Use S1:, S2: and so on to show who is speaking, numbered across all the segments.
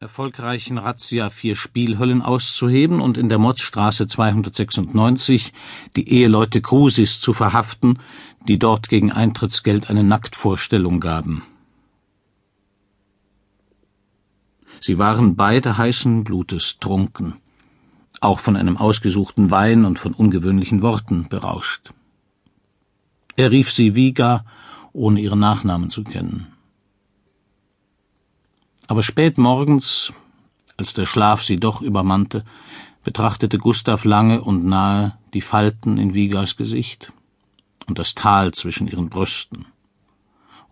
S1: erfolgreichen Razzia vier Spielhöllen auszuheben und in der Motzstraße 296 die Eheleute Krusis zu verhaften, die dort gegen Eintrittsgeld eine Nacktvorstellung gaben. Sie waren beide heißen Blutes trunken, auch von einem ausgesuchten Wein und von ungewöhnlichen Worten berauscht. Er rief sie Viga, ohne ihren Nachnamen zu kennen. Aber spät morgens, als der Schlaf sie doch übermannte, betrachtete Gustav lange und nahe die Falten in Vigas Gesicht und das Tal zwischen ihren Brüsten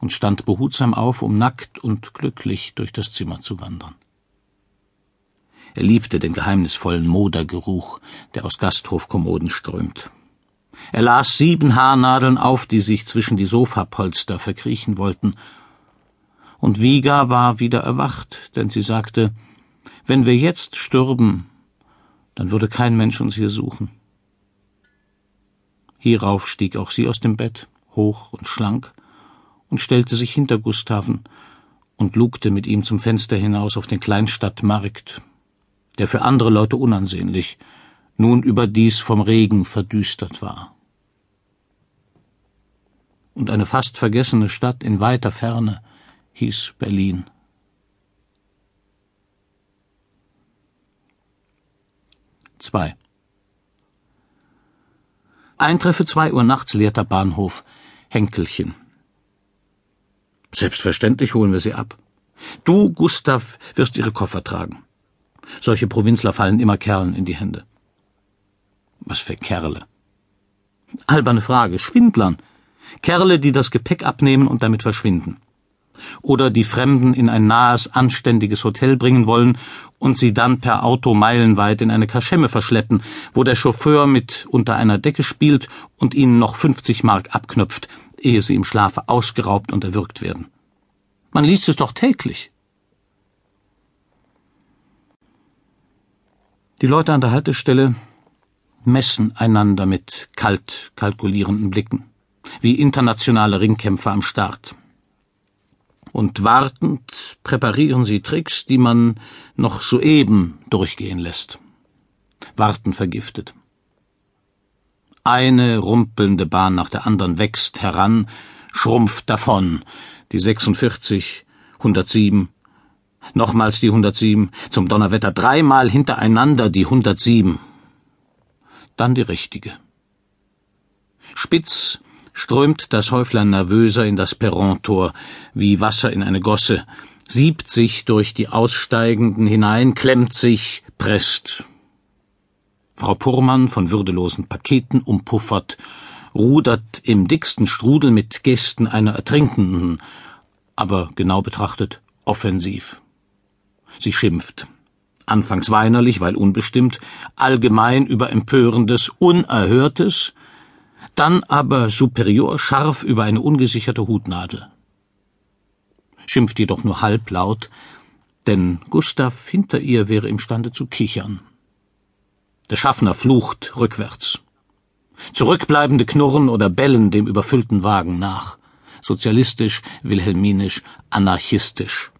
S1: und stand behutsam auf, um nackt und glücklich durch das Zimmer zu wandern. Er liebte den geheimnisvollen Modergeruch, der aus Gasthofkommoden strömt. Er las sieben Haarnadeln auf, die sich zwischen die Sofapolster verkriechen wollten, und Viga war wieder erwacht, denn sie sagte, wenn wir jetzt stürben, dann würde kein Mensch uns hier suchen. Hierauf stieg auch sie aus dem Bett, hoch und schlank, und stellte sich hinter Gustaven und lugte mit ihm zum Fenster hinaus auf den Kleinstadtmarkt, der für andere Leute unansehnlich, nun überdies vom Regen verdüstert war. Und eine fast vergessene Stadt in weiter Ferne, hieß Berlin. Zwei. Eintreffe zwei Uhr nachts leerter Bahnhof Henkelchen. Selbstverständlich holen wir sie ab. Du, Gustav, wirst ihre Koffer tragen. Solche Provinzler fallen immer Kerlen in die Hände. Was für Kerle? Alberne Frage. Schwindlern. Kerle, die das Gepäck abnehmen und damit verschwinden oder die Fremden in ein nahes, anständiges Hotel bringen wollen und sie dann per Auto meilenweit in eine Kaschemme verschleppen, wo der Chauffeur mit unter einer Decke spielt und ihnen noch 50 Mark abknöpft, ehe sie im Schlafe ausgeraubt und erwürgt werden. Man liest es doch täglich. Die Leute an der Haltestelle messen einander mit kalt kalkulierenden Blicken, wie internationale Ringkämpfer am Start und wartend präparieren sie Tricks, die man noch soeben durchgehen lässt. Warten vergiftet. Eine rumpelnde Bahn nach der anderen wächst heran, schrumpft davon. Die 46, 107, nochmals die 107, zum Donnerwetter dreimal hintereinander die 107. Dann die richtige. Spitz strömt das Häuflein nervöser in das Perrontor, wie Wasser in eine Gosse, siebt sich durch die Aussteigenden hinein, klemmt sich, presst. Frau Purmann, von würdelosen Paketen umpuffert, rudert im dicksten Strudel mit Gesten einer Ertrinkenden, aber genau betrachtet offensiv. Sie schimpft. Anfangs weinerlich, weil unbestimmt, allgemein über Empörendes, Unerhörtes, dann aber superior scharf über eine ungesicherte Hutnadel. Schimpft jedoch nur halblaut, denn Gustav hinter ihr wäre imstande zu kichern. Der Schaffner flucht rückwärts. Zurückbleibende knurren oder bellen dem überfüllten Wagen nach. Sozialistisch, wilhelminisch, anarchistisch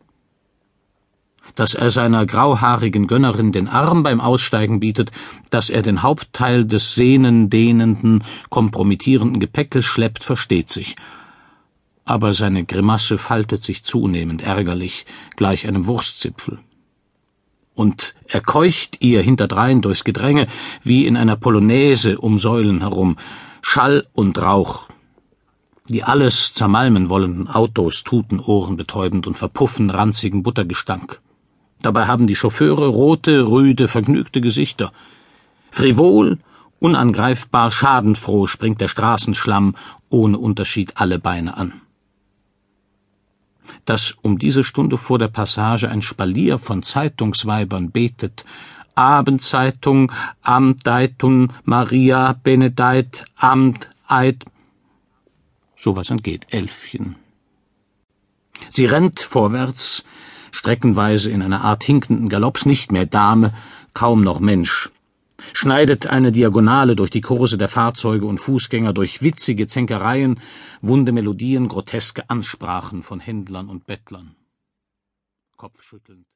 S1: dass er seiner grauhaarigen Gönnerin den Arm beim Aussteigen bietet, dass er den Hauptteil des sehnendehnenden, kompromittierenden Gepäckes schleppt, versteht sich. Aber seine Grimasse faltet sich zunehmend ärgerlich, gleich einem Wurstzipfel. Und er keucht ihr hinterdrein durchs Gedränge, wie in einer Polonaise um Säulen herum, Schall und Rauch, die alles zermalmen wollenden Autos tuten ohrenbetäubend und verpuffen ranzigen Buttergestank. Dabei haben die Chauffeure rote, rüde, vergnügte Gesichter. Frivol, unangreifbar, schadenfroh springt der Straßenschlamm ohne Unterschied alle Beine an. Dass um diese Stunde vor der Passage ein Spalier von Zeitungsweibern betet, Abendzeitung, Amdeitun, Maria, Benedeit, Amt, Eid, sowas entgeht Elfchen. Sie rennt vorwärts, streckenweise in einer Art hinkenden Galopps nicht mehr Dame, kaum noch Mensch, schneidet eine Diagonale durch die Kurse der Fahrzeuge und Fußgänger, durch witzige Zänkereien, wunde Melodien, groteske Ansprachen von Händlern und Bettlern. Kopfschüttelnd